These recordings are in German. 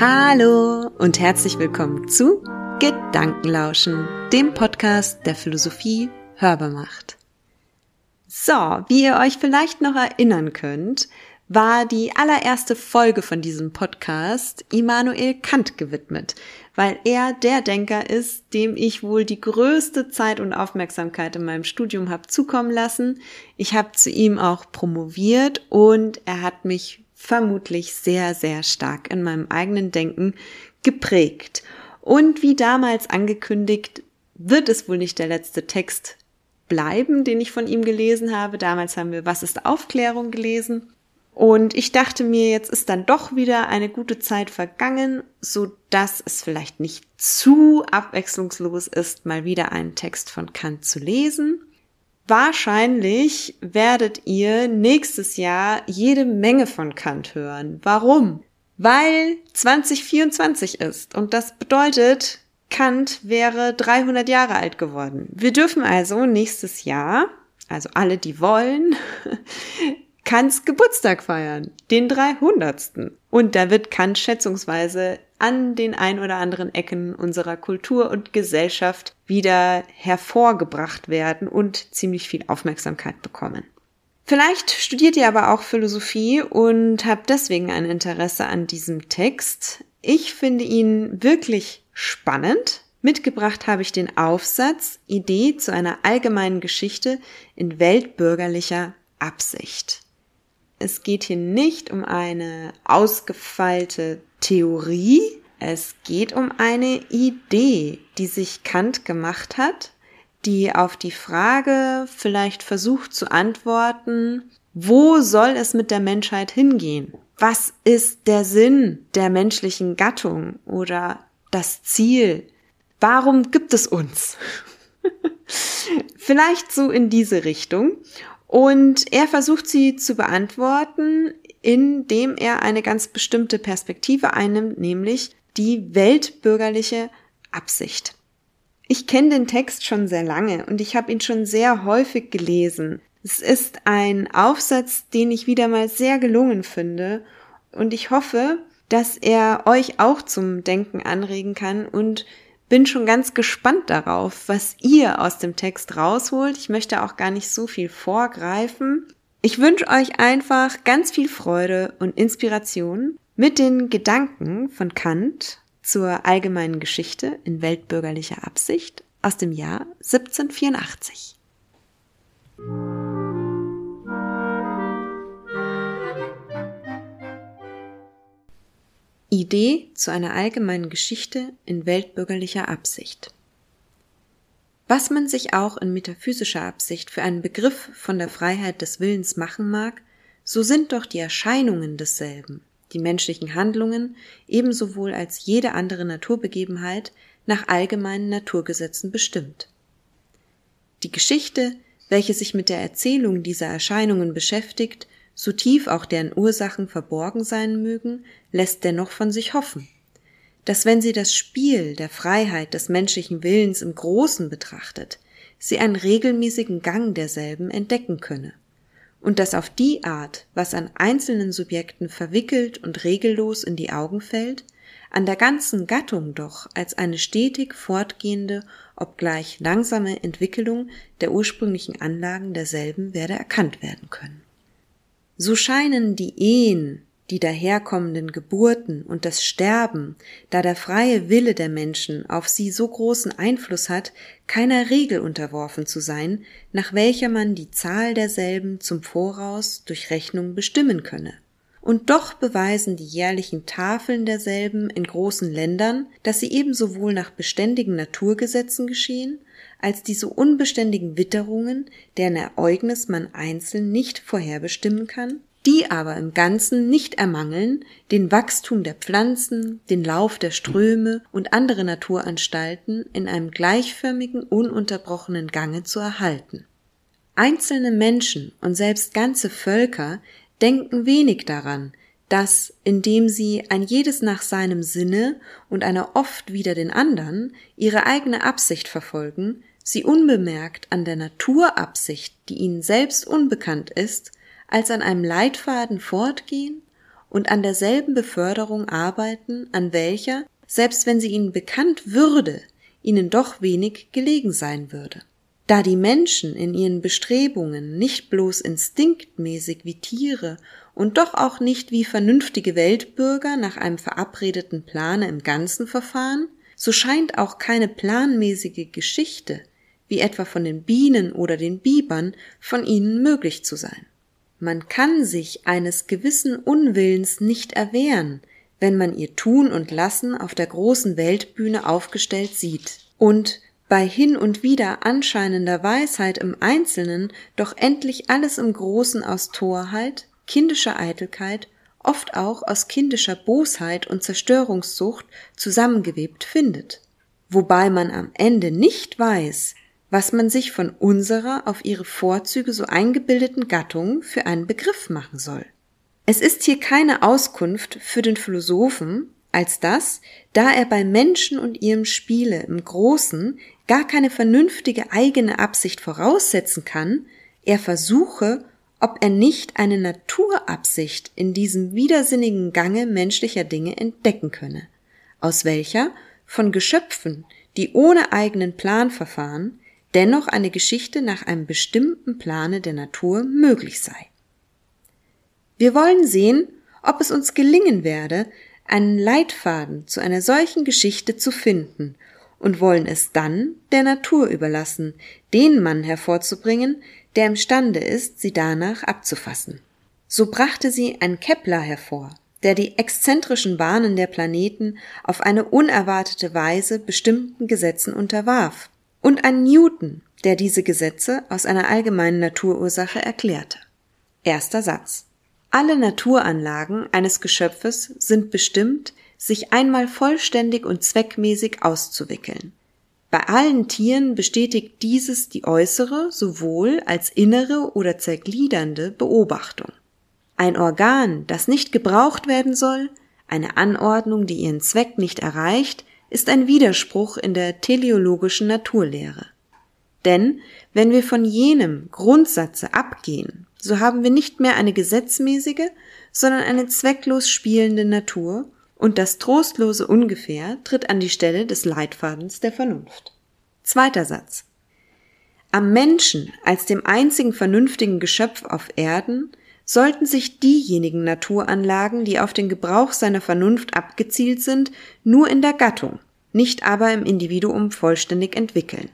Hallo und herzlich willkommen zu Gedankenlauschen, dem Podcast der Philosophie hörbar macht. So, wie ihr euch vielleicht noch erinnern könnt, war die allererste Folge von diesem Podcast Immanuel Kant gewidmet, weil er der Denker ist, dem ich wohl die größte Zeit und Aufmerksamkeit in meinem Studium habe zukommen lassen. Ich habe zu ihm auch promoviert und er hat mich vermutlich sehr, sehr stark in meinem eigenen Denken geprägt. Und wie damals angekündigt, wird es wohl nicht der letzte Text bleiben, den ich von ihm gelesen habe. Damals haben wir Was ist Aufklärung gelesen. Und ich dachte mir, jetzt ist dann doch wieder eine gute Zeit vergangen, so dass es vielleicht nicht zu abwechslungslos ist, mal wieder einen Text von Kant zu lesen. Wahrscheinlich werdet ihr nächstes Jahr jede Menge von Kant hören. Warum? Weil 2024 ist und das bedeutet, Kant wäre 300 Jahre alt geworden. Wir dürfen also nächstes Jahr, also alle, die wollen, Kants Geburtstag feiern, den 300. Und da wird Kant schätzungsweise an den ein oder anderen Ecken unserer Kultur und Gesellschaft wieder hervorgebracht werden und ziemlich viel Aufmerksamkeit bekommen. Vielleicht studiert ihr aber auch Philosophie und habt deswegen ein Interesse an diesem Text. Ich finde ihn wirklich spannend. Mitgebracht habe ich den Aufsatz Idee zu einer allgemeinen Geschichte in weltbürgerlicher Absicht. Es geht hier nicht um eine ausgefeilte Theorie, es geht um eine Idee, die sich Kant gemacht hat, die auf die Frage vielleicht versucht zu antworten, wo soll es mit der Menschheit hingehen? Was ist der Sinn der menschlichen Gattung oder das Ziel? Warum gibt es uns? vielleicht so in diese Richtung. Und er versucht sie zu beantworten, indem er eine ganz bestimmte Perspektive einnimmt, nämlich die weltbürgerliche Absicht. Ich kenne den Text schon sehr lange und ich habe ihn schon sehr häufig gelesen. Es ist ein Aufsatz, den ich wieder mal sehr gelungen finde und ich hoffe, dass er euch auch zum Denken anregen kann und bin schon ganz gespannt darauf, was ihr aus dem Text rausholt. Ich möchte auch gar nicht so viel vorgreifen. Ich wünsche euch einfach ganz viel Freude und Inspiration mit den Gedanken von Kant zur allgemeinen Geschichte in weltbürgerlicher Absicht aus dem Jahr 1784. Idee zu einer allgemeinen Geschichte in weltbürgerlicher Absicht. Was man sich auch in metaphysischer Absicht für einen Begriff von der Freiheit des Willens machen mag, so sind doch die Erscheinungen desselben die menschlichen Handlungen ebenso wohl als jede andere Naturbegebenheit nach allgemeinen Naturgesetzen bestimmt. Die Geschichte, welche sich mit der Erzählung dieser Erscheinungen beschäftigt, so tief auch deren Ursachen verborgen sein mögen, lässt dennoch von sich hoffen, dass wenn sie das Spiel der Freiheit des menschlichen Willens im Großen betrachtet, sie einen regelmäßigen Gang derselben entdecken könne und dass auf die Art, was an einzelnen Subjekten verwickelt und regellos in die Augen fällt, an der ganzen Gattung doch als eine stetig fortgehende, obgleich langsame Entwicklung der ursprünglichen Anlagen derselben werde erkannt werden können. So scheinen die Ehen, die daherkommenden Geburten und das Sterben, da der freie Wille der Menschen auf sie so großen Einfluss hat, keiner Regel unterworfen zu sein, nach welcher man die Zahl derselben zum Voraus durch Rechnung bestimmen könne. Und doch beweisen die jährlichen Tafeln derselben in großen Ländern, dass sie ebenso wohl nach beständigen Naturgesetzen geschehen, als diese unbeständigen Witterungen, deren Ereignis man einzeln nicht vorherbestimmen kann, die aber im Ganzen nicht ermangeln, den Wachstum der Pflanzen, den Lauf der Ströme und andere Naturanstalten in einem gleichförmigen, ununterbrochenen Gange zu erhalten. Einzelne Menschen und selbst ganze Völker denken wenig daran, dass, indem sie ein jedes nach seinem Sinne und einer oft wieder den andern ihre eigene Absicht verfolgen, sie unbemerkt an der Naturabsicht, die ihnen selbst unbekannt ist, als an einem Leitfaden fortgehen und an derselben Beförderung arbeiten, an welcher, selbst wenn sie ihnen bekannt würde, ihnen doch wenig gelegen sein würde. Da die Menschen in ihren Bestrebungen nicht bloß instinktmäßig wie Tiere und doch auch nicht wie vernünftige Weltbürger nach einem verabredeten Plane im Ganzen verfahren, so scheint auch keine planmäßige Geschichte, wie etwa von den Bienen oder den Bibern, von ihnen möglich zu sein. Man kann sich eines gewissen Unwillens nicht erwehren, wenn man ihr Tun und Lassen auf der großen Weltbühne aufgestellt sieht und bei hin und wieder anscheinender Weisheit im Einzelnen doch endlich alles im Großen aus Torheit, kindischer Eitelkeit, oft auch aus kindischer Bosheit und Zerstörungssucht zusammengewebt findet. Wobei man am Ende nicht weiß, was man sich von unserer auf ihre Vorzüge so eingebildeten Gattung für einen Begriff machen soll. Es ist hier keine Auskunft für den Philosophen, als dass, da er bei Menschen und ihrem Spiele im Großen gar keine vernünftige eigene Absicht voraussetzen kann, er versuche, ob er nicht eine Naturabsicht in diesem widersinnigen Gange menschlicher Dinge entdecken könne, aus welcher von Geschöpfen, die ohne eigenen Plan verfahren, dennoch eine Geschichte nach einem bestimmten Plane der Natur möglich sei. Wir wollen sehen, ob es uns gelingen werde, einen Leitfaden zu einer solchen Geschichte zu finden und wollen es dann der Natur überlassen, den Mann hervorzubringen, der imstande ist, sie danach abzufassen. So brachte sie ein Kepler hervor, der die exzentrischen Bahnen der Planeten auf eine unerwartete Weise bestimmten Gesetzen unterwarf und ein Newton, der diese Gesetze aus einer allgemeinen Naturursache erklärte. Erster Satz. Alle Naturanlagen eines Geschöpfes sind bestimmt, sich einmal vollständig und zweckmäßig auszuwickeln. Bei allen Tieren bestätigt dieses die äußere sowohl als innere oder zergliedernde Beobachtung. Ein Organ, das nicht gebraucht werden soll, eine Anordnung, die ihren Zweck nicht erreicht, ist ein Widerspruch in der teleologischen Naturlehre. Denn wenn wir von jenem Grundsatze abgehen, so haben wir nicht mehr eine gesetzmäßige, sondern eine zwecklos spielende Natur, und das trostlose Ungefähr tritt an die Stelle des Leitfadens der Vernunft. Zweiter Satz. Am Menschen als dem einzigen vernünftigen Geschöpf auf Erden sollten sich diejenigen Naturanlagen, die auf den Gebrauch seiner Vernunft abgezielt sind, nur in der Gattung, nicht aber im Individuum vollständig entwickeln.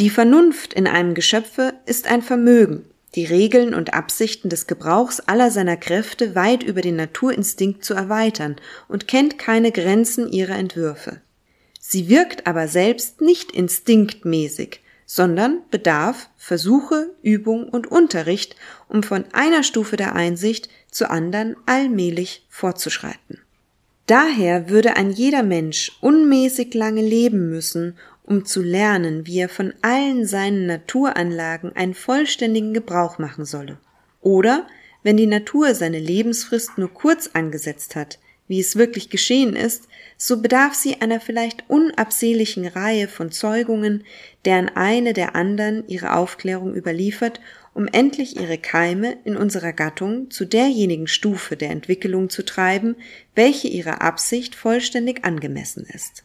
Die Vernunft in einem Geschöpfe ist ein Vermögen, die Regeln und Absichten des Gebrauchs aller seiner Kräfte weit über den Naturinstinkt zu erweitern und kennt keine Grenzen ihrer Entwürfe. Sie wirkt aber selbst nicht instinktmäßig, sondern bedarf Versuche, Übung und Unterricht, um von einer Stufe der Einsicht zur anderen allmählich fortzuschreiten. Daher würde ein jeder Mensch unmäßig lange leben müssen, um zu lernen, wie er von allen seinen Naturanlagen einen vollständigen Gebrauch machen solle. Oder, wenn die Natur seine Lebensfrist nur kurz angesetzt hat, wie es wirklich geschehen ist, so bedarf sie einer vielleicht unabsehlichen Reihe von Zeugungen, deren eine der anderen ihre Aufklärung überliefert, um endlich ihre Keime in unserer Gattung zu derjenigen Stufe der Entwicklung zu treiben, welche ihrer Absicht vollständig angemessen ist.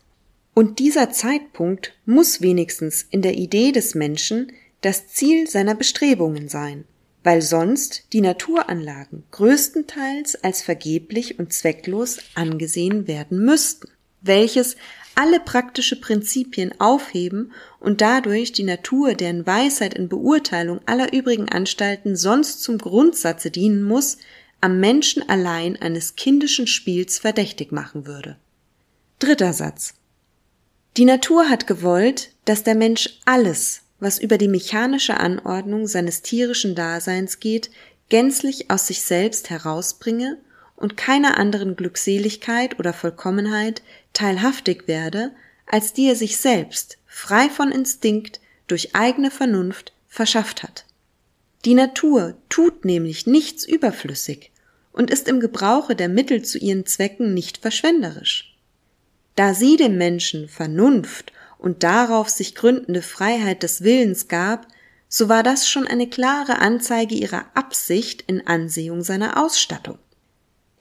Und dieser Zeitpunkt muss wenigstens in der Idee des Menschen das Ziel seiner Bestrebungen sein, weil sonst die Naturanlagen größtenteils als vergeblich und zwecklos angesehen werden müssten, welches alle praktische Prinzipien aufheben und dadurch die Natur, deren Weisheit in Beurteilung aller übrigen Anstalten sonst zum Grundsatze dienen muss, am Menschen allein eines kindischen Spiels verdächtig machen würde. Dritter Satz. Die Natur hat gewollt, dass der Mensch alles, was über die mechanische Anordnung seines tierischen Daseins geht, gänzlich aus sich selbst herausbringe und keiner anderen Glückseligkeit oder Vollkommenheit teilhaftig werde, als die er sich selbst, frei von Instinkt, durch eigene Vernunft verschafft hat. Die Natur tut nämlich nichts überflüssig und ist im Gebrauche der Mittel zu ihren Zwecken nicht verschwenderisch. Da sie dem Menschen Vernunft und darauf sich gründende Freiheit des Willens gab, so war das schon eine klare Anzeige ihrer Absicht in Ansehung seiner Ausstattung.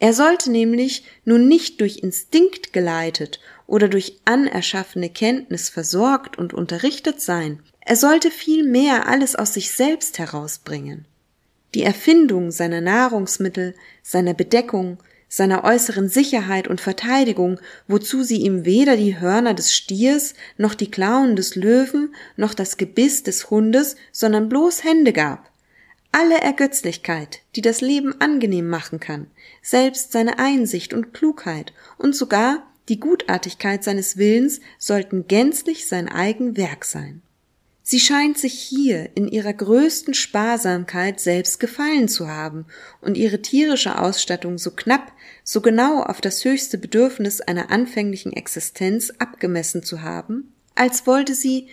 Er sollte nämlich nun nicht durch Instinkt geleitet oder durch anerschaffene Kenntnis versorgt und unterrichtet sein, er sollte vielmehr alles aus sich selbst herausbringen. Die Erfindung seiner Nahrungsmittel, seiner Bedeckung, seiner äußeren Sicherheit und Verteidigung, wozu sie ihm weder die Hörner des Stiers, noch die Klauen des Löwen, noch das Gebiss des Hundes, sondern bloß Hände gab. Alle Ergötzlichkeit, die das Leben angenehm machen kann, selbst seine Einsicht und Klugheit und sogar die Gutartigkeit seines Willens sollten gänzlich sein eigen Werk sein. Sie scheint sich hier in ihrer größten Sparsamkeit selbst gefallen zu haben und ihre tierische Ausstattung so knapp, so genau auf das höchste Bedürfnis einer anfänglichen Existenz abgemessen zu haben, als wollte sie,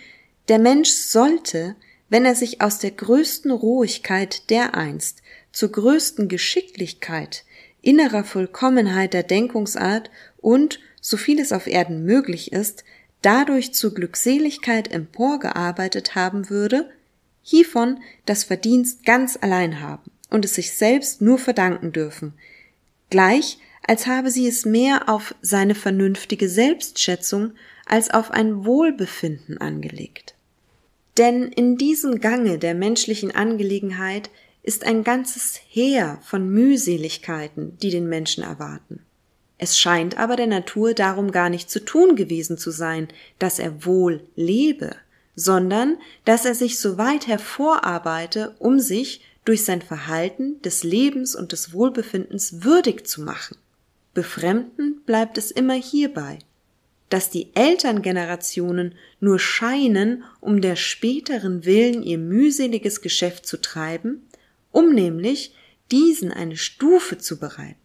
der Mensch sollte, wenn er sich aus der größten Rohigkeit dereinst zur größten Geschicklichkeit, innerer Vollkommenheit der Denkungsart und, so viel es auf Erden möglich ist, dadurch zur Glückseligkeit emporgearbeitet haben würde, hiervon das Verdienst ganz allein haben und es sich selbst nur verdanken dürfen, gleich als habe sie es mehr auf seine vernünftige Selbstschätzung als auf ein Wohlbefinden angelegt. Denn in diesem Gange der menschlichen Angelegenheit ist ein ganzes Heer von Mühseligkeiten, die den Menschen erwarten. Es scheint aber der Natur darum gar nicht zu tun gewesen zu sein, dass er wohl lebe, sondern dass er sich so weit hervorarbeite, um sich durch sein Verhalten des Lebens und des Wohlbefindens würdig zu machen. Befremden bleibt es immer hierbei, dass die Elterngenerationen nur scheinen, um der späteren Willen ihr mühseliges Geschäft zu treiben, um nämlich diesen eine Stufe zu bereiten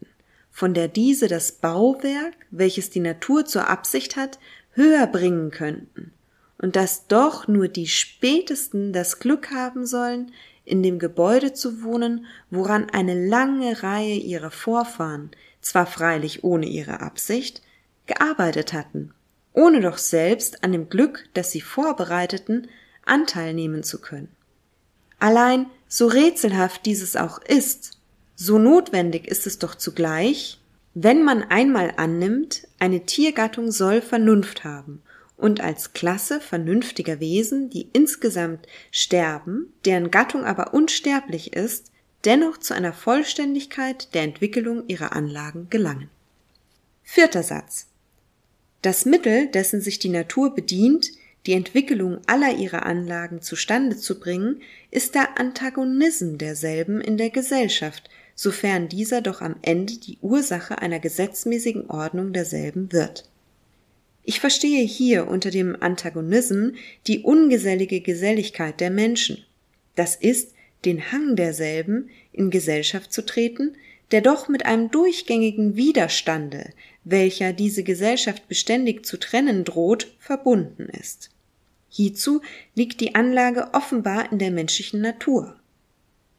von der diese das Bauwerk, welches die Natur zur Absicht hat, höher bringen könnten, und dass doch nur die spätesten das Glück haben sollen, in dem Gebäude zu wohnen, woran eine lange Reihe ihrer Vorfahren, zwar freilich ohne ihre Absicht, gearbeitet hatten, ohne doch selbst an dem Glück, das sie vorbereiteten, Anteil nehmen zu können. Allein so rätselhaft dieses auch ist, so notwendig ist es doch zugleich, wenn man einmal annimmt, eine Tiergattung soll Vernunft haben und als Klasse vernünftiger Wesen, die insgesamt sterben, deren Gattung aber unsterblich ist, dennoch zu einer Vollständigkeit der Entwicklung ihrer Anlagen gelangen. Vierter Satz. Das Mittel, dessen sich die Natur bedient, die Entwicklung aller ihrer Anlagen zustande zu bringen, ist der Antagonism derselben in der Gesellschaft, sofern dieser doch am Ende die Ursache einer gesetzmäßigen Ordnung derselben wird. Ich verstehe hier unter dem Antagonism die ungesellige Geselligkeit der Menschen, das ist den Hang derselben, in Gesellschaft zu treten, der doch mit einem durchgängigen Widerstande, welcher diese Gesellschaft beständig zu trennen droht, verbunden ist. Hierzu liegt die Anlage offenbar in der menschlichen Natur.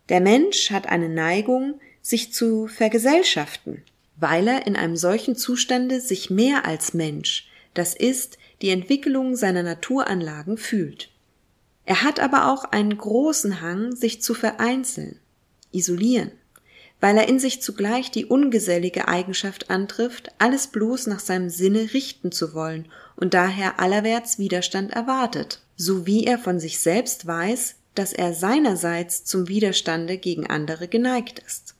Der Mensch hat eine Neigung, sich zu vergesellschaften, weil er in einem solchen Zustande sich mehr als Mensch, das ist die Entwicklung seiner Naturanlagen fühlt. Er hat aber auch einen großen Hang, sich zu vereinzeln, isolieren, weil er in sich zugleich die ungesellige Eigenschaft antrifft, alles bloß nach seinem Sinne richten zu wollen und daher allerwärts Widerstand erwartet, so wie er von sich selbst weiß, dass er seinerseits zum Widerstande gegen andere geneigt ist.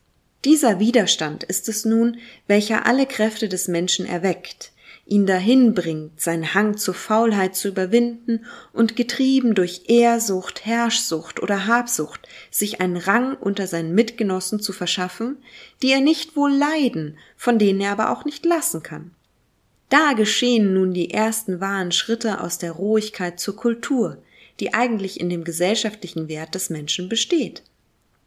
Dieser Widerstand ist es nun, welcher alle Kräfte des Menschen erweckt, ihn dahin bringt, seinen Hang zur Faulheit zu überwinden und getrieben durch Ehrsucht, Herrschsucht oder Habsucht, sich einen Rang unter seinen Mitgenossen zu verschaffen, die er nicht wohl leiden, von denen er aber auch nicht lassen kann. Da geschehen nun die ersten wahren Schritte aus der Rohigkeit zur Kultur, die eigentlich in dem gesellschaftlichen Wert des Menschen besteht.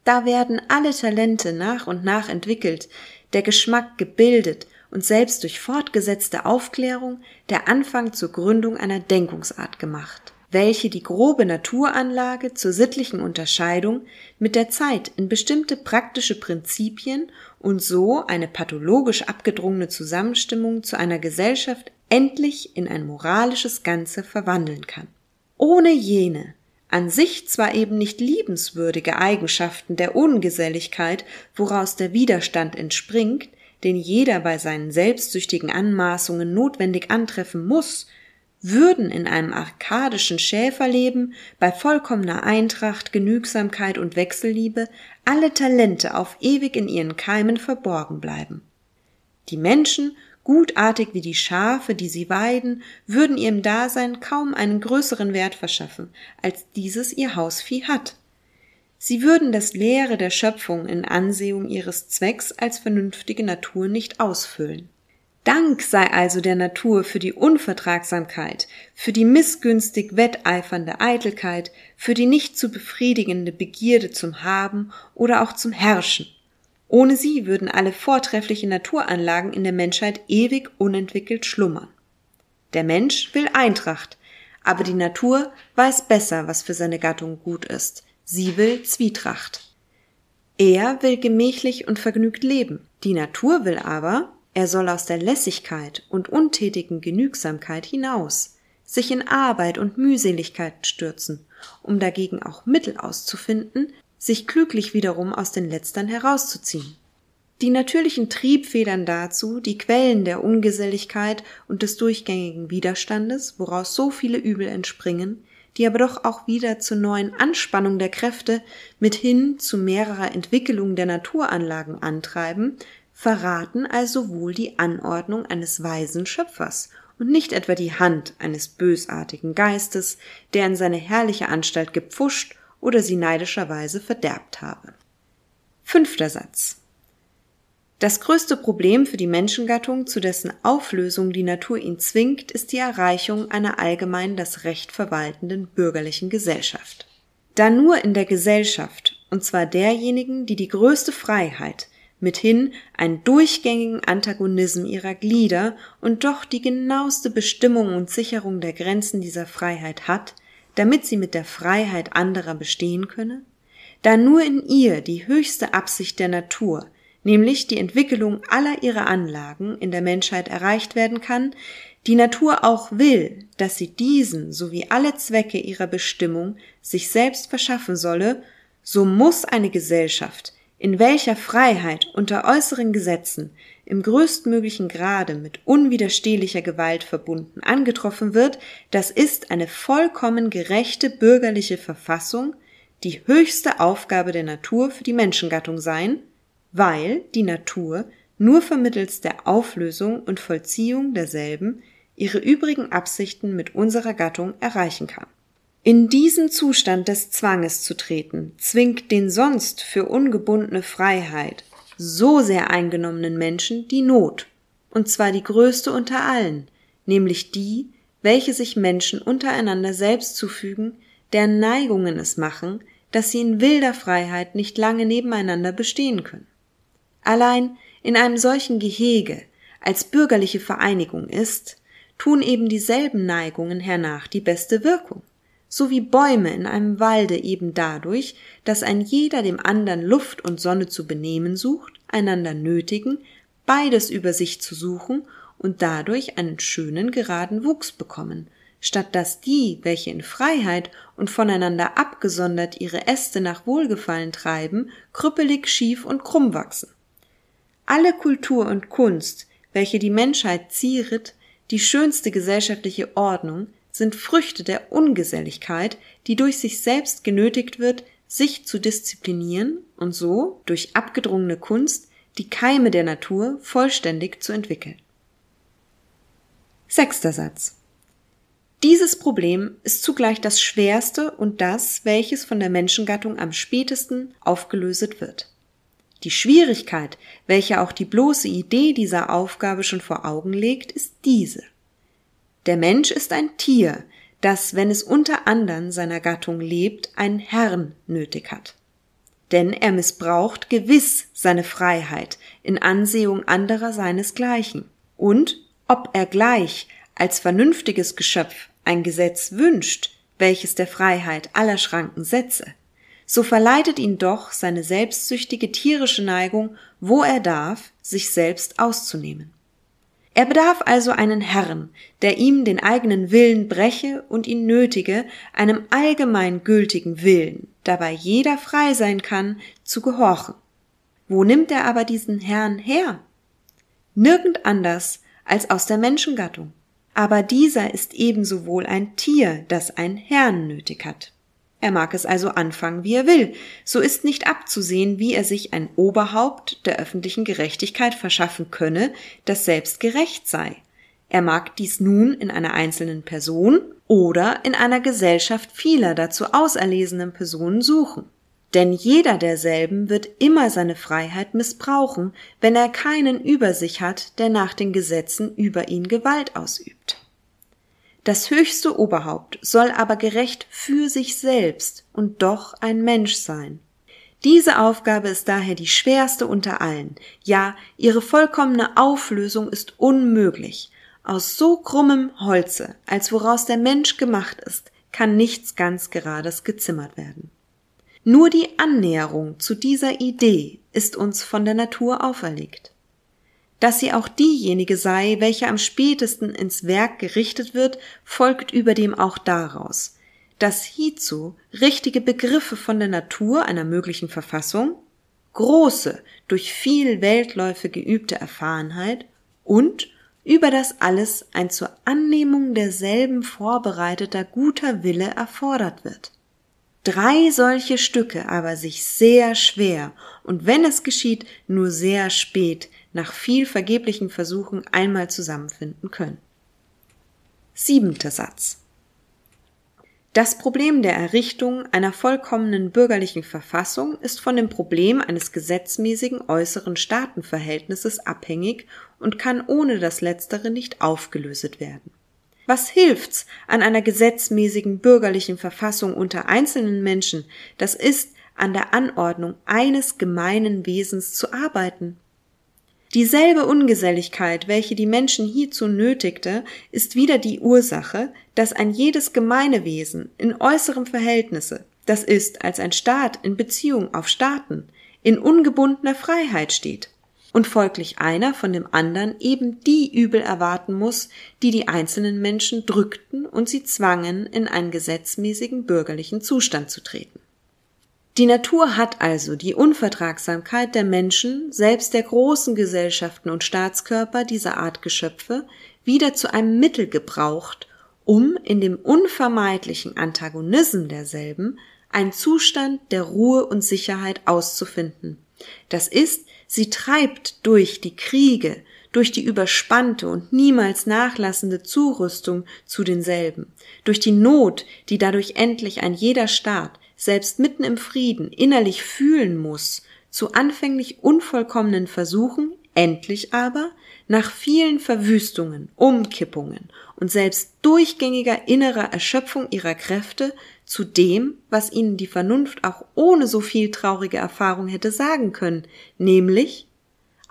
Da werden alle Talente nach und nach entwickelt, der Geschmack gebildet und selbst durch fortgesetzte Aufklärung der Anfang zur Gründung einer Denkungsart gemacht, welche die grobe Naturanlage zur sittlichen Unterscheidung mit der Zeit in bestimmte praktische Prinzipien und so eine pathologisch abgedrungene Zusammenstimmung zu einer Gesellschaft endlich in ein moralisches Ganze verwandeln kann. Ohne jene an sich zwar eben nicht liebenswürdige Eigenschaften der Ungeselligkeit, woraus der Widerstand entspringt, den jeder bei seinen selbstsüchtigen Anmaßungen notwendig antreffen muss, würden in einem arkadischen Schäferleben bei vollkommener Eintracht, Genügsamkeit und Wechselliebe alle Talente auf ewig in ihren Keimen verborgen bleiben. Die Menschen, gutartig wie die Schafe, die sie weiden, würden ihrem Dasein kaum einen größeren Wert verschaffen, als dieses ihr Hausvieh hat. Sie würden das Leere der Schöpfung in Ansehung ihres Zwecks als vernünftige Natur nicht ausfüllen. Dank sei also der Natur für die Unvertragsamkeit, für die missgünstig wetteifernde Eitelkeit, für die nicht zu befriedigende Begierde zum Haben oder auch zum Herrschen. Ohne sie würden alle vortrefflichen Naturanlagen in der Menschheit ewig unentwickelt schlummern. Der Mensch will Eintracht, aber die Natur weiß besser, was für seine Gattung gut ist. Sie will Zwietracht. Er will gemächlich und vergnügt leben. Die Natur will aber, er soll aus der Lässigkeit und untätigen Genügsamkeit hinaus, sich in Arbeit und Mühseligkeit stürzen, um dagegen auch Mittel auszufinden, sich klüglich wiederum aus den Letztern herauszuziehen. Die natürlichen Triebfedern dazu, die Quellen der Ungeselligkeit und des durchgängigen Widerstandes, woraus so viele Übel entspringen, die aber doch auch wieder zur neuen Anspannung der Kräfte mithin zu mehrerer Entwickelung der Naturanlagen antreiben, verraten also wohl die Anordnung eines weisen Schöpfers und nicht etwa die Hand eines bösartigen Geistes, der in seine herrliche Anstalt gepfuscht oder sie neidischerweise verderbt habe. Fünfter Satz. Das größte Problem für die Menschengattung, zu dessen Auflösung die Natur ihn zwingt, ist die Erreichung einer allgemein das Recht verwaltenden bürgerlichen Gesellschaft. Da nur in der Gesellschaft, und zwar derjenigen, die die größte Freiheit, mithin einen durchgängigen Antagonism ihrer Glieder und doch die genaueste Bestimmung und Sicherung der Grenzen dieser Freiheit hat, damit sie mit der Freiheit anderer bestehen könne? Da nur in ihr die höchste Absicht der Natur, nämlich die Entwicklung aller ihrer Anlagen in der Menschheit erreicht werden kann, die Natur auch will, dass sie diesen sowie alle Zwecke ihrer Bestimmung sich selbst verschaffen solle, so muss eine Gesellschaft, in welcher Freiheit unter äußeren Gesetzen im größtmöglichen Grade mit unwiderstehlicher Gewalt verbunden angetroffen wird, das ist eine vollkommen gerechte bürgerliche Verfassung, die höchste Aufgabe der Natur für die Menschengattung sein, weil die Natur nur vermittels der Auflösung und Vollziehung derselben ihre übrigen Absichten mit unserer Gattung erreichen kann. In diesen Zustand des Zwanges zu treten, zwingt den sonst für ungebundene Freiheit so sehr eingenommenen Menschen die Not, und zwar die größte unter allen, nämlich die, welche sich Menschen untereinander selbst zufügen, deren Neigungen es machen, dass sie in wilder Freiheit nicht lange nebeneinander bestehen können. Allein in einem solchen Gehege als bürgerliche Vereinigung ist, tun eben dieselben Neigungen hernach die beste Wirkung so wie Bäume in einem Walde eben dadurch, dass ein jeder dem andern Luft und Sonne zu benehmen sucht, einander nötigen, beides über sich zu suchen und dadurch einen schönen geraden Wuchs bekommen, statt dass die, welche in Freiheit und voneinander abgesondert ihre Äste nach Wohlgefallen treiben, krüppelig, schief und krumm wachsen. Alle Kultur und Kunst, welche die Menschheit zieret, die schönste gesellschaftliche Ordnung, sind Früchte der Ungeselligkeit, die durch sich selbst genötigt wird, sich zu disziplinieren und so durch abgedrungene Kunst die Keime der Natur vollständig zu entwickeln. Sechster Satz. Dieses Problem ist zugleich das schwerste und das, welches von der Menschengattung am spätesten aufgelöset wird. Die Schwierigkeit, welche auch die bloße Idee dieser Aufgabe schon vor Augen legt, ist diese. Der Mensch ist ein Tier, das, wenn es unter andern seiner Gattung lebt, einen Herrn nötig hat. Denn er missbraucht gewiss seine Freiheit in Ansehung anderer seinesgleichen. Und ob er gleich als vernünftiges Geschöpf ein Gesetz wünscht, welches der Freiheit aller Schranken setze, so verleitet ihn doch seine selbstsüchtige tierische Neigung, wo er darf, sich selbst auszunehmen. Er bedarf also einen Herrn, der ihm den eigenen Willen breche und ihn nötige, einem allgemein gültigen Willen, dabei jeder frei sein kann, zu gehorchen. Wo nimmt er aber diesen Herrn her? nirgend anders als aus der Menschengattung. Aber dieser ist ebenso wohl ein Tier, das ein Herrn nötig hat. Er mag es also anfangen, wie er will. So ist nicht abzusehen, wie er sich ein Oberhaupt der öffentlichen Gerechtigkeit verschaffen könne, das selbst gerecht sei. Er mag dies nun in einer einzelnen Person oder in einer Gesellschaft vieler dazu auserlesenen Personen suchen. Denn jeder derselben wird immer seine Freiheit missbrauchen, wenn er keinen über sich hat, der nach den Gesetzen über ihn Gewalt ausübt. Das höchste Oberhaupt soll aber gerecht für sich selbst und doch ein Mensch sein. Diese Aufgabe ist daher die schwerste unter allen, ja, ihre vollkommene Auflösung ist unmöglich. Aus so krummem Holze, als woraus der Mensch gemacht ist, kann nichts ganz Gerades gezimmert werden. Nur die Annäherung zu dieser Idee ist uns von der Natur auferlegt dass sie auch diejenige sei, welche am spätesten ins Werk gerichtet wird, folgt überdem auch daraus, dass hiezu richtige Begriffe von der Natur einer möglichen Verfassung, große, durch viel Weltläufe geübte Erfahrenheit und über das alles ein zur Annehmung derselben vorbereiteter guter Wille erfordert wird. Drei solche Stücke aber sich sehr schwer und wenn es geschieht, nur sehr spät nach viel vergeblichen Versuchen einmal zusammenfinden können. Siebenter Satz. Das Problem der Errichtung einer vollkommenen bürgerlichen Verfassung ist von dem Problem eines gesetzmäßigen äußeren Staatenverhältnisses abhängig und kann ohne das letztere nicht aufgelöset werden. Was hilft's an einer gesetzmäßigen bürgerlichen Verfassung unter einzelnen Menschen, das ist an der Anordnung eines gemeinen Wesens zu arbeiten. Dieselbe Ungeselligkeit, welche die Menschen hierzu nötigte, ist wieder die Ursache, dass ein jedes gemeine Wesen in äußerem Verhältnisse, das ist als ein Staat in Beziehung auf Staaten, in ungebundener Freiheit steht und folglich einer von dem anderen eben die Übel erwarten muss, die die einzelnen Menschen drückten und sie zwangen, in einen gesetzmäßigen bürgerlichen Zustand zu treten. Die Natur hat also die Unvertragsamkeit der Menschen, selbst der großen Gesellschaften und Staatskörper dieser Art Geschöpfe, wieder zu einem Mittel gebraucht, um in dem unvermeidlichen Antagonism derselben einen Zustand der Ruhe und Sicherheit auszufinden. Das ist, sie treibt durch die Kriege, durch die überspannte und niemals nachlassende Zurüstung zu denselben, durch die Not, die dadurch endlich ein jeder Staat, selbst mitten im Frieden innerlich fühlen muss, zu anfänglich unvollkommenen Versuchen, endlich aber, nach vielen Verwüstungen, Umkippungen und selbst durchgängiger innerer Erschöpfung ihrer Kräfte zu dem, was ihnen die Vernunft auch ohne so viel traurige Erfahrung hätte sagen können, nämlich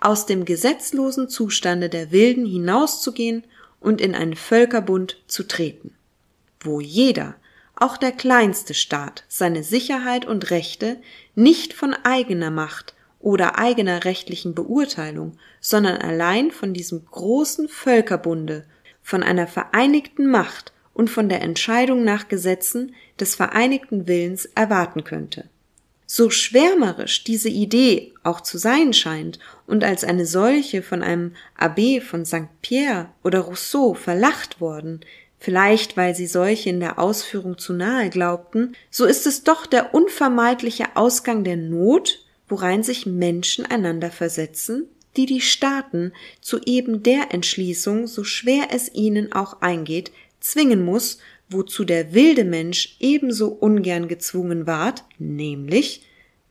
aus dem gesetzlosen Zustande der Wilden hinauszugehen und in einen Völkerbund zu treten, wo jeder auch der kleinste Staat seine Sicherheit und Rechte nicht von eigener Macht oder eigener rechtlichen Beurteilung, sondern allein von diesem großen Völkerbunde, von einer vereinigten Macht und von der Entscheidung nach Gesetzen des vereinigten Willens erwarten könnte. So schwärmerisch diese Idee auch zu sein scheint und als eine solche von einem Abbé von St. Pierre oder Rousseau verlacht worden, vielleicht weil sie solche in der Ausführung zu nahe glaubten, so ist es doch der unvermeidliche Ausgang der Not, worein sich Menschen einander versetzen, die die Staaten zu eben der Entschließung, so schwer es ihnen auch eingeht, zwingen muss, wozu der wilde Mensch ebenso ungern gezwungen ward, nämlich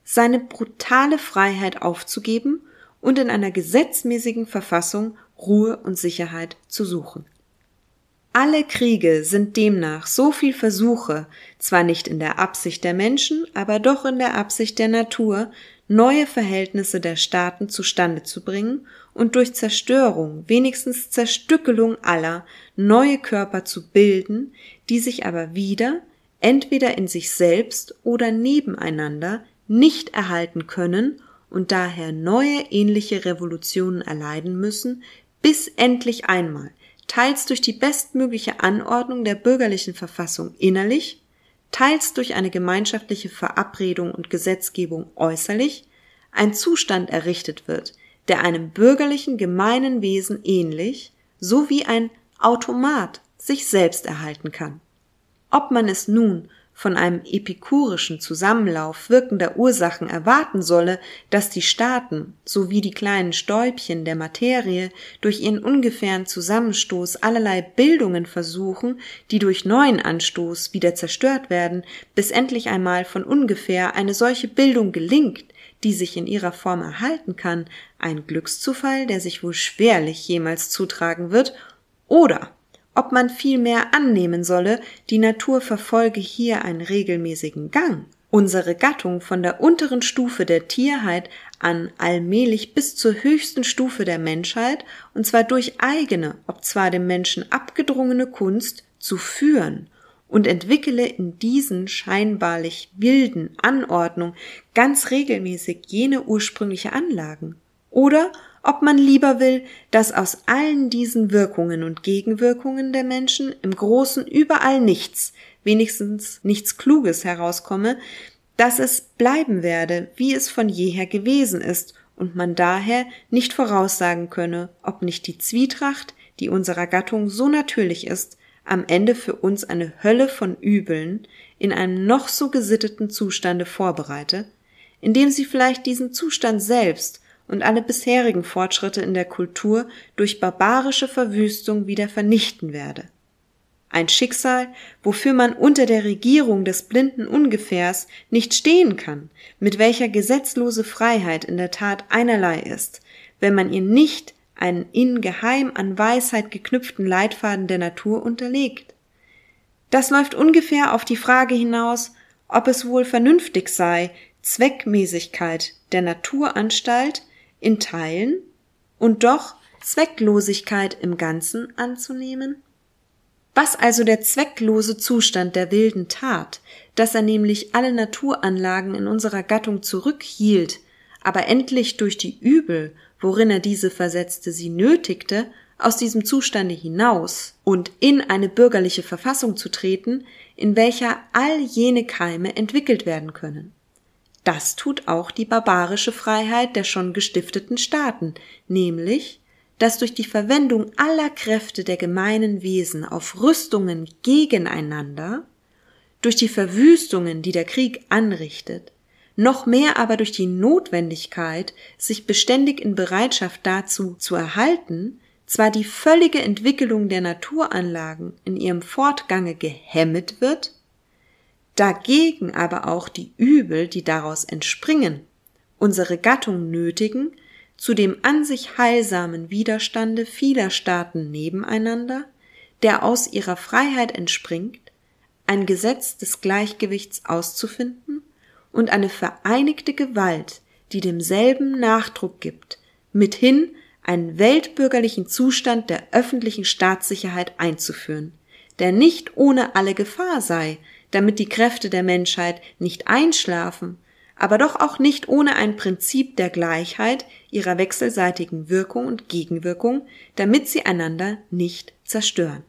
seine brutale Freiheit aufzugeben und in einer gesetzmäßigen Verfassung Ruhe und Sicherheit zu suchen. Alle Kriege sind demnach so viel Versuche, zwar nicht in der Absicht der Menschen, aber doch in der Absicht der Natur, neue Verhältnisse der Staaten zustande zu bringen und durch Zerstörung, wenigstens Zerstückelung aller, neue Körper zu bilden, die sich aber wieder, entweder in sich selbst oder nebeneinander, nicht erhalten können und daher neue ähnliche Revolutionen erleiden müssen, bis endlich einmal teils durch die bestmögliche Anordnung der bürgerlichen Verfassung innerlich, teils durch eine gemeinschaftliche Verabredung und Gesetzgebung äußerlich, ein Zustand errichtet wird, der einem bürgerlichen gemeinen Wesen ähnlich, so wie ein Automat sich selbst erhalten kann. Ob man es nun von einem epikurischen Zusammenlauf wirkender Ursachen erwarten solle, dass die Staaten sowie die kleinen Stäubchen der Materie durch ihren ungefähren Zusammenstoß allerlei Bildungen versuchen, die durch neuen Anstoß wieder zerstört werden, bis endlich einmal von ungefähr eine solche Bildung gelingt, die sich in ihrer Form erhalten kann, ein Glückszufall, der sich wohl schwerlich jemals zutragen wird, oder ob man vielmehr annehmen solle, die Natur verfolge hier einen regelmäßigen Gang, unsere Gattung von der unteren Stufe der Tierheit an allmählich bis zur höchsten Stufe der Menschheit, und zwar durch eigene, ob zwar dem Menschen abgedrungene Kunst, zu führen und entwickele in diesen scheinbarlich wilden Anordnung ganz regelmäßig jene ursprüngliche Anlagen. Oder ob man lieber will, dass aus allen diesen Wirkungen und Gegenwirkungen der Menschen im Großen überall nichts, wenigstens nichts Kluges herauskomme, dass es bleiben werde, wie es von jeher gewesen ist, und man daher nicht voraussagen könne, ob nicht die Zwietracht, die unserer Gattung so natürlich ist, am Ende für uns eine Hölle von Übeln in einem noch so gesitteten Zustande vorbereite, indem sie vielleicht diesen Zustand selbst und alle bisherigen Fortschritte in der Kultur durch barbarische Verwüstung wieder vernichten werde. Ein Schicksal, wofür man unter der Regierung des blinden Ungefährs nicht stehen kann, mit welcher gesetzlose Freiheit in der Tat einerlei ist, wenn man ihr nicht einen ingeheim an Weisheit geknüpften Leitfaden der Natur unterlegt. Das läuft ungefähr auf die Frage hinaus, ob es wohl vernünftig sei, Zweckmäßigkeit der Naturanstalt in Teilen und doch Zwecklosigkeit im Ganzen anzunehmen? Was also der zwecklose Zustand der wilden Tat, dass er nämlich alle Naturanlagen in unserer Gattung zurückhielt, aber endlich durch die Übel, worin er diese versetzte, sie nötigte, aus diesem Zustande hinaus und in eine bürgerliche Verfassung zu treten, in welcher all jene Keime entwickelt werden können. Das tut auch die barbarische Freiheit der schon gestifteten Staaten, nämlich, dass durch die Verwendung aller Kräfte der gemeinen Wesen auf Rüstungen gegeneinander, durch die Verwüstungen, die der Krieg anrichtet, noch mehr aber durch die Notwendigkeit, sich beständig in Bereitschaft dazu zu erhalten, zwar die völlige Entwicklung der Naturanlagen in ihrem Fortgange gehemmet wird, dagegen aber auch die Übel, die daraus entspringen, unsere Gattung nötigen, zu dem an sich heilsamen Widerstande vieler Staaten nebeneinander, der aus ihrer Freiheit entspringt, ein Gesetz des Gleichgewichts auszufinden und eine vereinigte Gewalt, die demselben Nachdruck gibt, mithin einen weltbürgerlichen Zustand der öffentlichen Staatssicherheit einzuführen, der nicht ohne alle Gefahr sei, damit die Kräfte der Menschheit nicht einschlafen, aber doch auch nicht ohne ein Prinzip der Gleichheit ihrer wechselseitigen Wirkung und Gegenwirkung, damit sie einander nicht zerstören.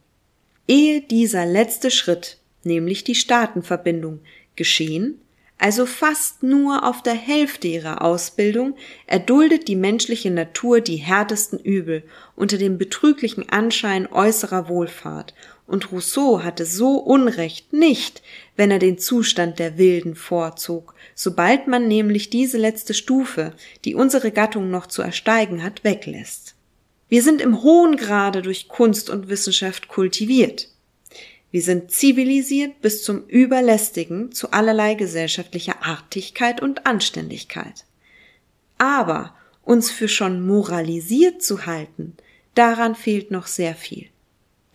Ehe dieser letzte Schritt, nämlich die Staatenverbindung, geschehen, also fast nur auf der Hälfte ihrer Ausbildung, erduldet die menschliche Natur die härtesten Übel unter dem betrüglichen Anschein äußerer Wohlfahrt und Rousseau hatte so Unrecht nicht, wenn er den Zustand der Wilden vorzog, sobald man nämlich diese letzte Stufe, die unsere Gattung noch zu ersteigen hat, weglässt. Wir sind im hohen Grade durch Kunst und Wissenschaft kultiviert. Wir sind zivilisiert bis zum Überlästigen zu allerlei gesellschaftlicher Artigkeit und Anständigkeit. Aber uns für schon moralisiert zu halten, daran fehlt noch sehr viel.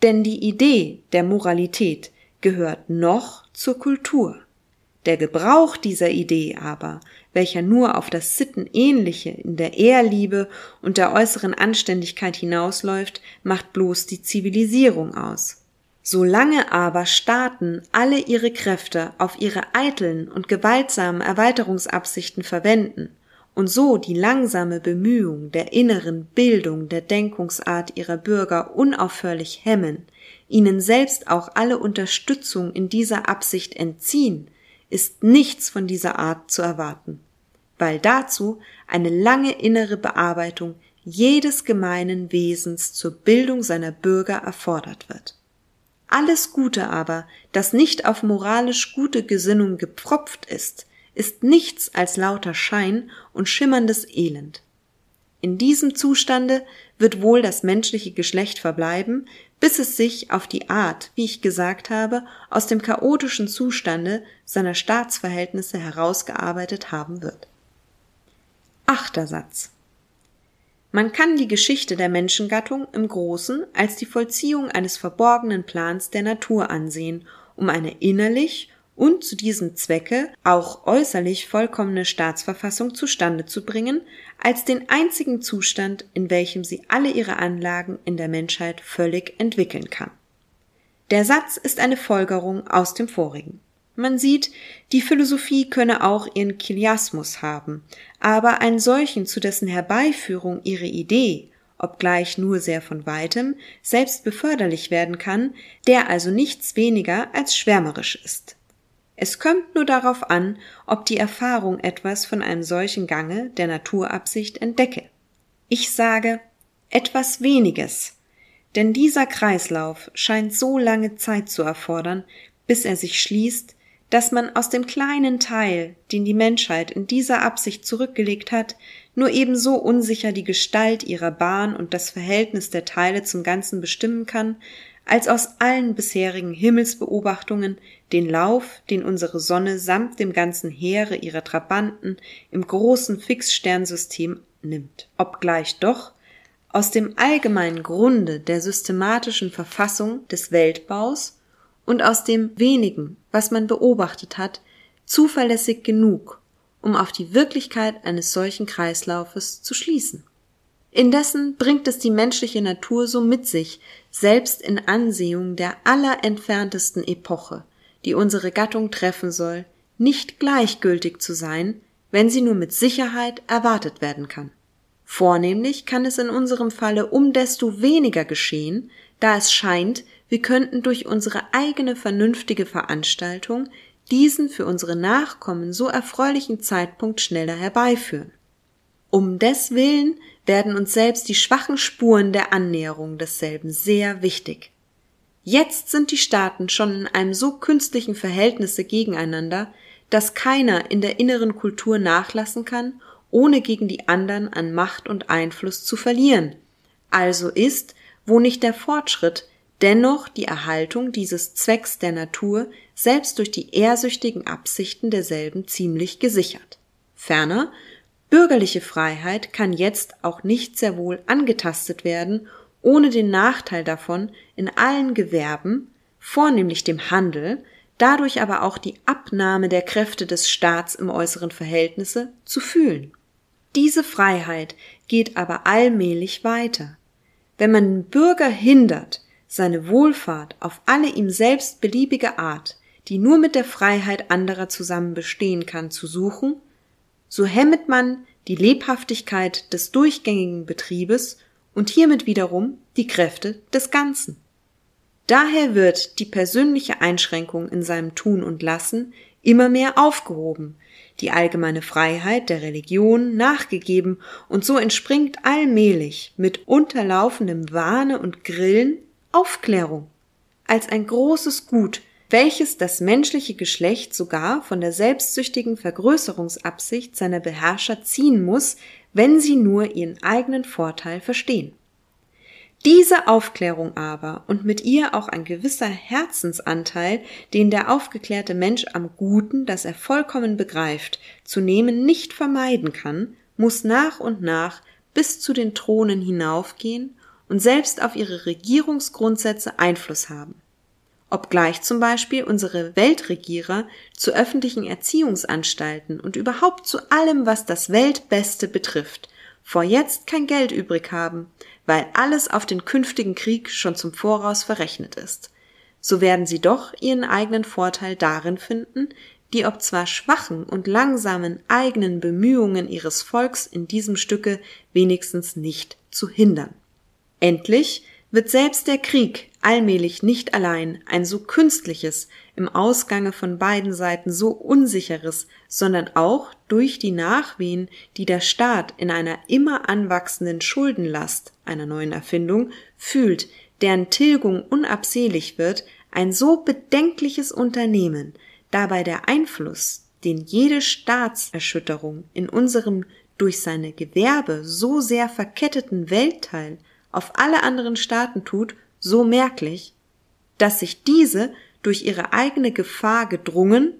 Denn die Idee der Moralität gehört noch zur Kultur. Der Gebrauch dieser Idee aber, welcher nur auf das Sittenähnliche in der Ehrliebe und der äußeren Anständigkeit hinausläuft, macht bloß die Zivilisierung aus. Solange aber Staaten alle ihre Kräfte auf ihre eiteln und gewaltsamen Erweiterungsabsichten verwenden und so die langsame Bemühung der inneren Bildung der Denkungsart ihrer Bürger unaufhörlich hemmen, ihnen selbst auch alle Unterstützung in dieser Absicht entziehen, ist nichts von dieser Art zu erwarten. weil dazu eine lange innere Bearbeitung jedes gemeinen Wesens zur Bildung seiner Bürger erfordert wird. Alles Gute aber, das nicht auf moralisch gute Gesinnung gepfropft ist, ist nichts als lauter Schein und schimmerndes Elend. In diesem Zustande wird wohl das menschliche Geschlecht verbleiben, bis es sich auf die Art, wie ich gesagt habe, aus dem chaotischen Zustande seiner Staatsverhältnisse herausgearbeitet haben wird. Achter Satz. Man kann die Geschichte der Menschengattung im Großen als die Vollziehung eines verborgenen Plans der Natur ansehen, um eine innerlich und zu diesem Zwecke auch äußerlich vollkommene Staatsverfassung zustande zu bringen, als den einzigen Zustand, in welchem sie alle ihre Anlagen in der Menschheit völlig entwickeln kann. Der Satz ist eine Folgerung aus dem vorigen. Man sieht, die Philosophie könne auch ihren Kiliasmus haben, aber einen solchen, zu dessen Herbeiführung ihre Idee, obgleich nur sehr von weitem, selbst beförderlich werden kann, der also nichts weniger als schwärmerisch ist. Es kommt nur darauf an, ob die Erfahrung etwas von einem solchen Gange der Naturabsicht entdecke. Ich sage etwas weniges, denn dieser Kreislauf scheint so lange Zeit zu erfordern, bis er sich schließt, dass man aus dem kleinen Teil, den die Menschheit in dieser Absicht zurückgelegt hat, nur ebenso unsicher die Gestalt ihrer Bahn und das Verhältnis der Teile zum Ganzen bestimmen kann, als aus allen bisherigen Himmelsbeobachtungen den Lauf, den unsere Sonne samt dem ganzen Heere ihrer Trabanten im großen Fixsternsystem nimmt, obgleich doch aus dem allgemeinen Grunde der systematischen Verfassung des Weltbaus und aus dem wenigen, was man beobachtet hat, zuverlässig genug, um auf die Wirklichkeit eines solchen Kreislaufes zu schließen. Indessen bringt es die menschliche Natur so mit sich, selbst in Ansehung der allerentferntesten Epoche, die unsere Gattung treffen soll, nicht gleichgültig zu sein, wenn sie nur mit Sicherheit erwartet werden kann. Vornehmlich kann es in unserem Falle um desto weniger geschehen, da es scheint, wir könnten durch unsere eigene vernünftige Veranstaltung diesen für unsere Nachkommen so erfreulichen Zeitpunkt schneller herbeiführen. Um deswillen werden uns selbst die schwachen Spuren der Annäherung desselben sehr wichtig. Jetzt sind die Staaten schon in einem so künstlichen Verhältnisse gegeneinander, dass keiner in der inneren Kultur nachlassen kann, ohne gegen die anderen an Macht und Einfluss zu verlieren. Also ist, wo nicht der Fortschritt, dennoch die Erhaltung dieses Zwecks der Natur selbst durch die ehrsüchtigen Absichten derselben ziemlich gesichert. Ferner Bürgerliche Freiheit kann jetzt auch nicht sehr wohl angetastet werden, ohne den Nachteil davon in allen Gewerben, vornehmlich dem Handel, dadurch aber auch die Abnahme der Kräfte des Staats im äußeren Verhältnisse zu fühlen. Diese Freiheit geht aber allmählich weiter. Wenn man Bürger hindert, seine Wohlfahrt auf alle ihm selbst beliebige Art, die nur mit der Freiheit anderer zusammen bestehen kann, zu suchen, so hemmet man die Lebhaftigkeit des durchgängigen Betriebes und hiermit wiederum die Kräfte des Ganzen. Daher wird die persönliche Einschränkung in seinem Tun und Lassen immer mehr aufgehoben, die allgemeine Freiheit der Religion nachgegeben und so entspringt allmählich mit unterlaufendem Wahne und Grillen Aufklärung als ein großes Gut, welches das menschliche Geschlecht sogar von der selbstsüchtigen Vergrößerungsabsicht seiner Beherrscher ziehen muss, wenn sie nur ihren eigenen Vorteil verstehen. Diese Aufklärung aber und mit ihr auch ein gewisser Herzensanteil, den der aufgeklärte Mensch am Guten, das er vollkommen begreift, zu nehmen nicht vermeiden kann, muss nach und nach bis zu den Thronen hinaufgehen und selbst auf ihre Regierungsgrundsätze Einfluss haben obgleich zum Beispiel unsere Weltregierer zu öffentlichen Erziehungsanstalten und überhaupt zu allem, was das Weltbeste betrifft, vor jetzt kein Geld übrig haben, weil alles auf den künftigen Krieg schon zum Voraus verrechnet ist. So werden sie doch ihren eigenen Vorteil darin finden, die ob zwar schwachen und langsamen eigenen Bemühungen ihres Volks in diesem Stücke wenigstens nicht zu hindern. Endlich wird selbst der Krieg allmählich nicht allein ein so künstliches, im Ausgange von beiden Seiten so unsicheres, sondern auch durch die Nachwehen, die der Staat in einer immer anwachsenden Schuldenlast einer neuen Erfindung fühlt, deren Tilgung unabsehlich wird, ein so bedenkliches Unternehmen, dabei der Einfluss, den jede Staatserschütterung in unserem durch seine Gewerbe so sehr verketteten Weltteil auf alle anderen Staaten tut, so merklich, dass sich diese durch ihre eigene Gefahr gedrungen,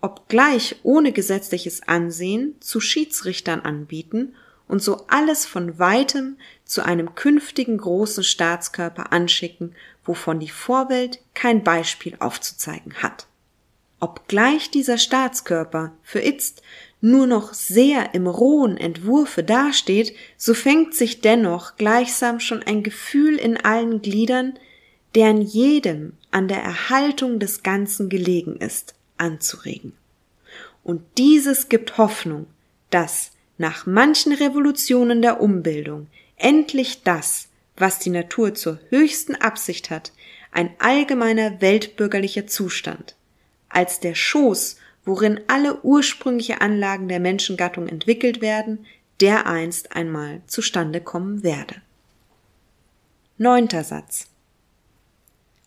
obgleich ohne gesetzliches Ansehen, zu Schiedsrichtern anbieten und so alles von weitem zu einem künftigen großen Staatskörper anschicken, wovon die Vorwelt kein Beispiel aufzuzeigen hat. Obgleich dieser Staatskörper für itzt nur noch sehr im rohen Entwurfe dasteht, so fängt sich dennoch gleichsam schon ein Gefühl in allen Gliedern, deren jedem an der Erhaltung des Ganzen gelegen ist, anzuregen. Und dieses gibt Hoffnung, dass nach manchen Revolutionen der Umbildung endlich das, was die Natur zur höchsten Absicht hat, ein allgemeiner weltbürgerlicher Zustand, als der Schoß, worin alle ursprüngliche Anlagen der Menschengattung entwickelt werden, dereinst einmal zustande kommen werde. Neunter Satz.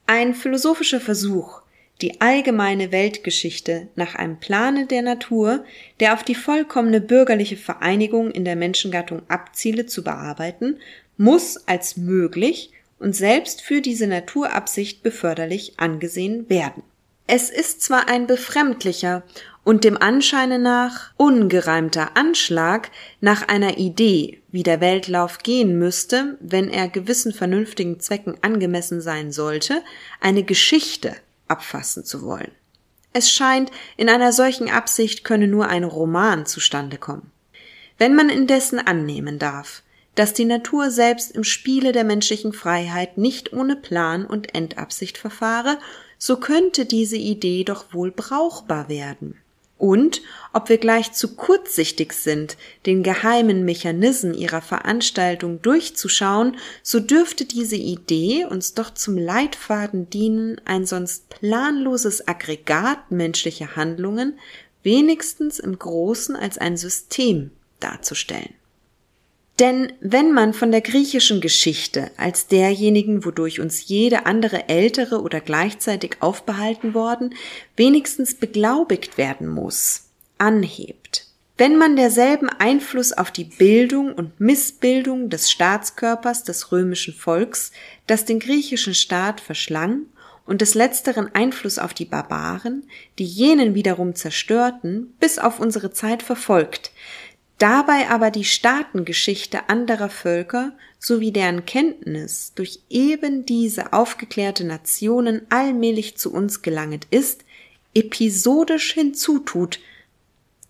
Ein philosophischer Versuch, die allgemeine Weltgeschichte nach einem Plane der Natur, der auf die vollkommene bürgerliche Vereinigung in der Menschengattung abziele, zu bearbeiten, muss als möglich und selbst für diese Naturabsicht beförderlich angesehen werden. Es ist zwar ein befremdlicher und dem Anscheine nach ungereimter Anschlag nach einer Idee, wie der Weltlauf gehen müsste, wenn er gewissen vernünftigen Zwecken angemessen sein sollte, eine Geschichte abfassen zu wollen. Es scheint, in einer solchen Absicht könne nur ein Roman zustande kommen. Wenn man indessen annehmen darf, dass die Natur selbst im Spiele der menschlichen Freiheit nicht ohne Plan und Endabsicht verfahre, so könnte diese Idee doch wohl brauchbar werden. Und ob wir gleich zu kurzsichtig sind, den geheimen Mechanismen ihrer Veranstaltung durchzuschauen, so dürfte diese Idee uns doch zum Leitfaden dienen, ein sonst planloses Aggregat menschlicher Handlungen wenigstens im Großen als ein System darzustellen. Denn wenn man von der griechischen Geschichte als derjenigen, wodurch uns jede andere ältere oder gleichzeitig aufbehalten worden, wenigstens beglaubigt werden muss, anhebt, wenn man derselben Einfluss auf die Bildung und Missbildung des Staatskörpers des römischen Volks, das den griechischen Staat verschlang, und des letzteren Einfluss auf die Barbaren, die jenen wiederum zerstörten, bis auf unsere Zeit verfolgt, dabei aber die Staatengeschichte anderer Völker sowie deren Kenntnis durch eben diese aufgeklärte Nationen allmählich zu uns gelanget ist, episodisch hinzutut,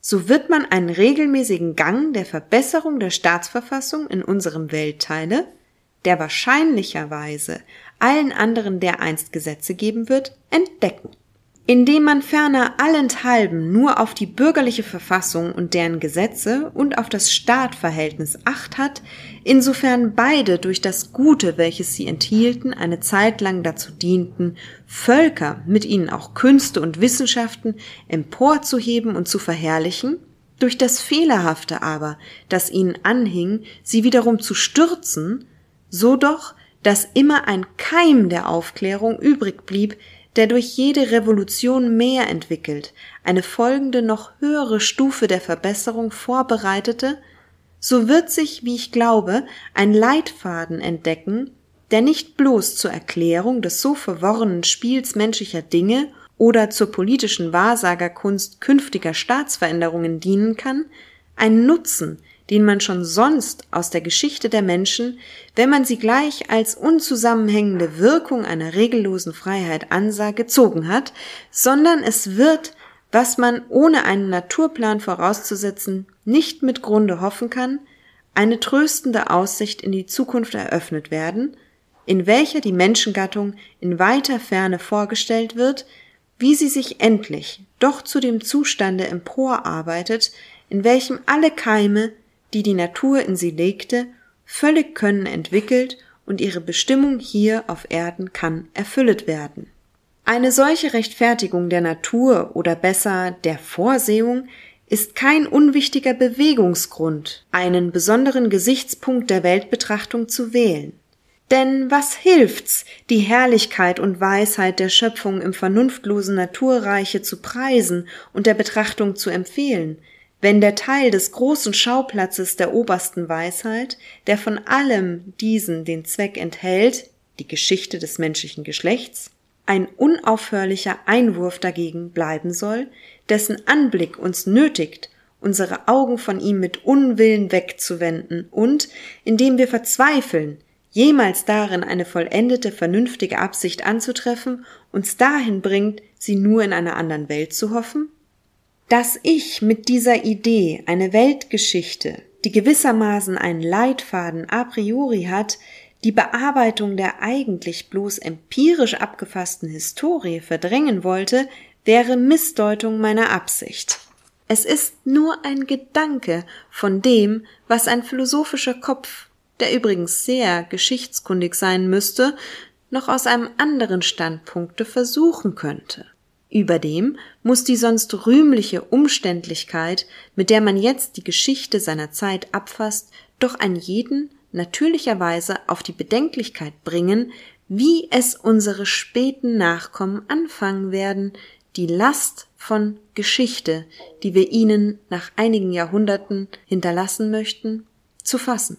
so wird man einen regelmäßigen Gang der Verbesserung der Staatsverfassung in unserem Weltteile, der wahrscheinlicherweise allen anderen dereinst Gesetze geben wird, entdecken. Indem man ferner allenthalben nur auf die bürgerliche Verfassung und deren Gesetze und auf das Staatverhältnis Acht hat, insofern beide durch das Gute, welches sie enthielten, eine Zeit lang dazu dienten, Völker, mit ihnen auch Künste und Wissenschaften emporzuheben und zu verherrlichen, durch das Fehlerhafte aber, das ihnen anhing, sie wiederum zu stürzen, so doch, dass immer ein Keim der Aufklärung übrig blieb, der durch jede Revolution mehr entwickelt, eine folgende noch höhere Stufe der Verbesserung vorbereitete, so wird sich, wie ich glaube, ein Leitfaden entdecken, der nicht bloß zur Erklärung des so verworrenen Spiels menschlicher Dinge oder zur politischen Wahrsagerkunst künftiger Staatsveränderungen dienen kann, ein Nutzen, den man schon sonst aus der Geschichte der Menschen, wenn man sie gleich als unzusammenhängende Wirkung einer regellosen Freiheit ansah, gezogen hat, sondern es wird, was man ohne einen Naturplan vorauszusetzen nicht mit Grunde hoffen kann, eine tröstende Aussicht in die Zukunft eröffnet werden, in welcher die Menschengattung in weiter Ferne vorgestellt wird, wie sie sich endlich doch zu dem Zustande emporarbeitet, in welchem alle Keime die die Natur in sie legte, völlig können entwickelt und ihre Bestimmung hier auf Erden kann erfüllet werden. Eine solche Rechtfertigung der Natur oder besser der Vorsehung ist kein unwichtiger Bewegungsgrund, einen besonderen Gesichtspunkt der Weltbetrachtung zu wählen. Denn was hilft's, die Herrlichkeit und Weisheit der Schöpfung im vernunftlosen Naturreiche zu preisen und der Betrachtung zu empfehlen, wenn der Teil des großen Schauplatzes der obersten Weisheit, der von allem diesen den Zweck enthält, die Geschichte des menschlichen Geschlechts, ein unaufhörlicher Einwurf dagegen bleiben soll, dessen Anblick uns nötigt, unsere Augen von ihm mit Unwillen wegzuwenden und, indem wir verzweifeln, jemals darin eine vollendete vernünftige Absicht anzutreffen, uns dahin bringt, sie nur in einer anderen Welt zu hoffen? Dass ich mit dieser Idee eine Weltgeschichte, die gewissermaßen einen Leitfaden a priori hat, die Bearbeitung der eigentlich bloß empirisch abgefassten Historie verdrängen wollte, wäre Missdeutung meiner Absicht. Es ist nur ein Gedanke von dem, was ein philosophischer Kopf, der übrigens sehr geschichtskundig sein müsste, noch aus einem anderen Standpunkte versuchen könnte. Überdem muss die sonst rühmliche Umständlichkeit, mit der man jetzt die Geschichte seiner Zeit abfasst, doch an jeden natürlicherweise auf die Bedenklichkeit bringen, wie es unsere späten Nachkommen anfangen werden, die Last von Geschichte, die wir ihnen nach einigen Jahrhunderten hinterlassen möchten, zu fassen.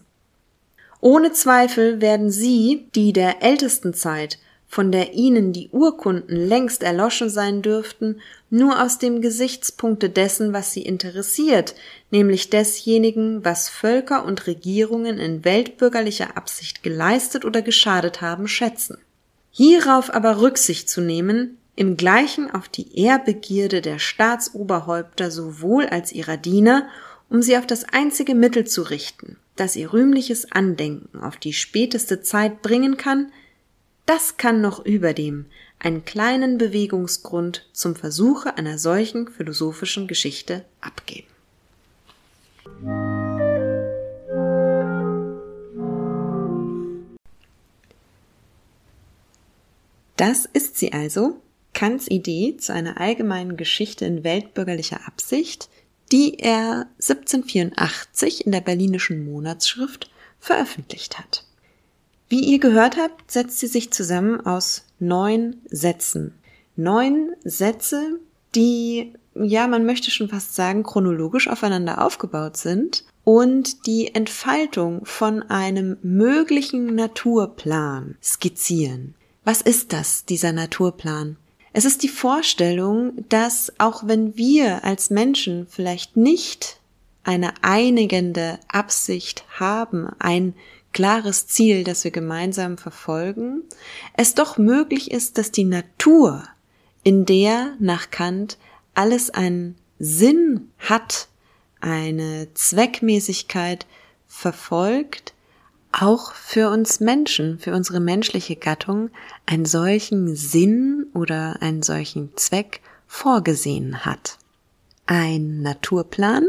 Ohne Zweifel werden sie, die der ältesten Zeit, von der ihnen die Urkunden längst erloschen sein dürften, nur aus dem Gesichtspunkte dessen, was sie interessiert, nämlich desjenigen, was Völker und Regierungen in weltbürgerlicher Absicht geleistet oder geschadet haben, schätzen. Hierauf aber Rücksicht zu nehmen, im gleichen auf die Ehrbegierde der Staatsoberhäupter sowohl als ihrer Diener, um sie auf das einzige Mittel zu richten, das ihr rühmliches Andenken auf die späteste Zeit bringen kann, das kann noch überdem einen kleinen Bewegungsgrund zum Versuche einer solchen philosophischen Geschichte abgeben. Das ist sie also, Kants Idee zu einer allgemeinen Geschichte in weltbürgerlicher Absicht, die er 1784 in der Berlinischen Monatsschrift veröffentlicht hat. Wie ihr gehört habt, setzt sie sich zusammen aus neun Sätzen. Neun Sätze, die, ja, man möchte schon fast sagen, chronologisch aufeinander aufgebaut sind und die Entfaltung von einem möglichen Naturplan skizzieren. Was ist das, dieser Naturplan? Es ist die Vorstellung, dass auch wenn wir als Menschen vielleicht nicht eine einigende Absicht haben, ein klares Ziel, das wir gemeinsam verfolgen, es doch möglich ist, dass die Natur, in der nach Kant alles einen Sinn hat, eine Zweckmäßigkeit verfolgt, auch für uns Menschen, für unsere menschliche Gattung einen solchen Sinn oder einen solchen Zweck vorgesehen hat. Ein Naturplan,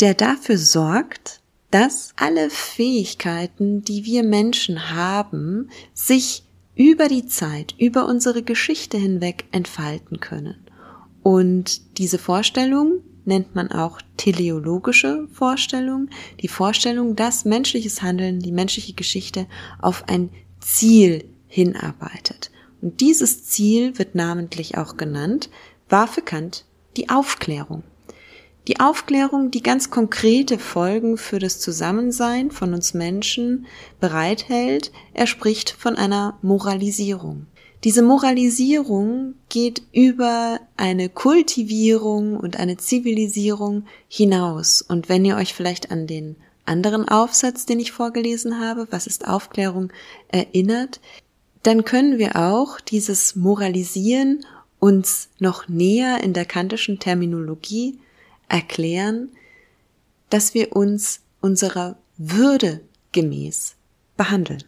der dafür sorgt, dass alle Fähigkeiten, die wir Menschen haben, sich über die Zeit, über unsere Geschichte hinweg entfalten können. Und diese Vorstellung nennt man auch teleologische Vorstellung, die Vorstellung, dass menschliches Handeln, die menschliche Geschichte auf ein Ziel hinarbeitet. Und dieses Ziel wird namentlich auch genannt, war für Kant die Aufklärung. Die Aufklärung, die ganz konkrete Folgen für das Zusammensein von uns Menschen bereithält, er spricht von einer Moralisierung. Diese Moralisierung geht über eine Kultivierung und eine Zivilisierung hinaus. Und wenn ihr euch vielleicht an den anderen Aufsatz, den ich vorgelesen habe, was ist Aufklärung, erinnert, dann können wir auch dieses Moralisieren uns noch näher in der kantischen Terminologie erklären, dass wir uns unserer Würde gemäß behandeln.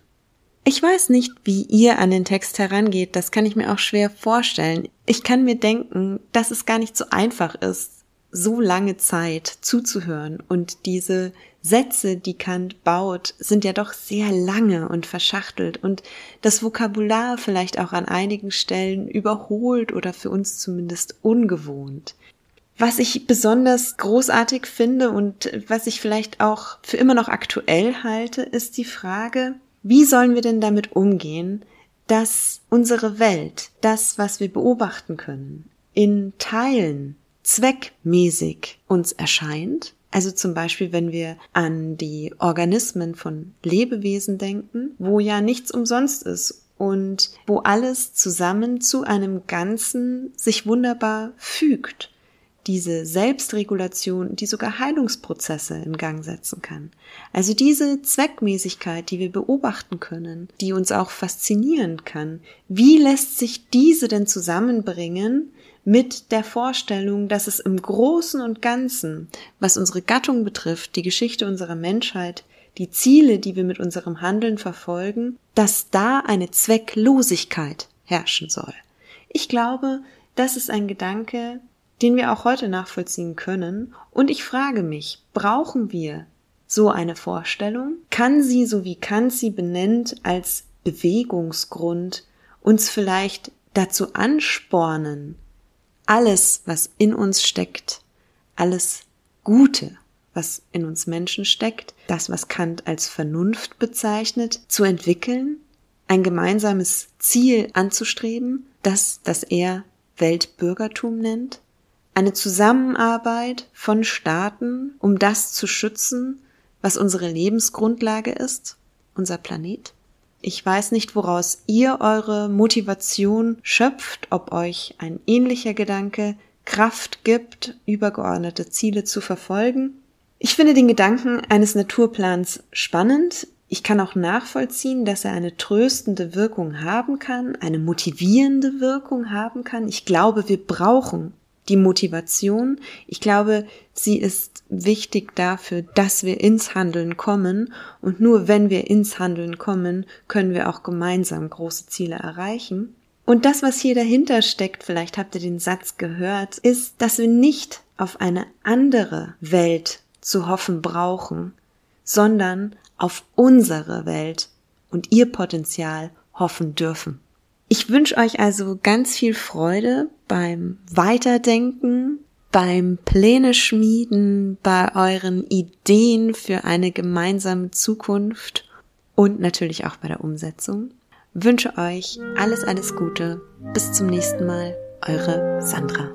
Ich weiß nicht, wie ihr an den Text herangeht, das kann ich mir auch schwer vorstellen. Ich kann mir denken, dass es gar nicht so einfach ist, so lange Zeit zuzuhören und diese Sätze, die Kant baut, sind ja doch sehr lange und verschachtelt und das Vokabular vielleicht auch an einigen Stellen überholt oder für uns zumindest ungewohnt. Was ich besonders großartig finde und was ich vielleicht auch für immer noch aktuell halte, ist die Frage, wie sollen wir denn damit umgehen, dass unsere Welt, das, was wir beobachten können, in Teilen zweckmäßig uns erscheint. Also zum Beispiel, wenn wir an die Organismen von Lebewesen denken, wo ja nichts umsonst ist und wo alles zusammen zu einem Ganzen sich wunderbar fügt diese Selbstregulation, die sogar Heilungsprozesse in Gang setzen kann. Also diese Zweckmäßigkeit, die wir beobachten können, die uns auch faszinieren kann. Wie lässt sich diese denn zusammenbringen mit der Vorstellung, dass es im Großen und Ganzen, was unsere Gattung betrifft, die Geschichte unserer Menschheit, die Ziele, die wir mit unserem Handeln verfolgen, dass da eine Zwecklosigkeit herrschen soll. Ich glaube, das ist ein Gedanke, den wir auch heute nachvollziehen können. Und ich frage mich, brauchen wir so eine Vorstellung? Kann sie, so wie Kant sie benennt, als Bewegungsgrund uns vielleicht dazu anspornen, alles, was in uns steckt, alles Gute, was in uns Menschen steckt, das, was Kant als Vernunft bezeichnet, zu entwickeln, ein gemeinsames Ziel anzustreben, das, das er Weltbürgertum nennt? Eine Zusammenarbeit von Staaten, um das zu schützen, was unsere Lebensgrundlage ist, unser Planet. Ich weiß nicht, woraus ihr eure Motivation schöpft, ob euch ein ähnlicher Gedanke Kraft gibt, übergeordnete Ziele zu verfolgen. Ich finde den Gedanken eines Naturplans spannend. Ich kann auch nachvollziehen, dass er eine tröstende Wirkung haben kann, eine motivierende Wirkung haben kann. Ich glaube, wir brauchen die Motivation. Ich glaube, sie ist wichtig dafür, dass wir ins Handeln kommen. Und nur wenn wir ins Handeln kommen, können wir auch gemeinsam große Ziele erreichen. Und das, was hier dahinter steckt, vielleicht habt ihr den Satz gehört, ist, dass wir nicht auf eine andere Welt zu hoffen brauchen, sondern auf unsere Welt und ihr Potenzial hoffen dürfen. Ich wünsche euch also ganz viel Freude beim Weiterdenken, beim Pläne schmieden, bei euren Ideen für eine gemeinsame Zukunft und natürlich auch bei der Umsetzung. Wünsche euch alles, alles Gute. Bis zum nächsten Mal. Eure Sandra.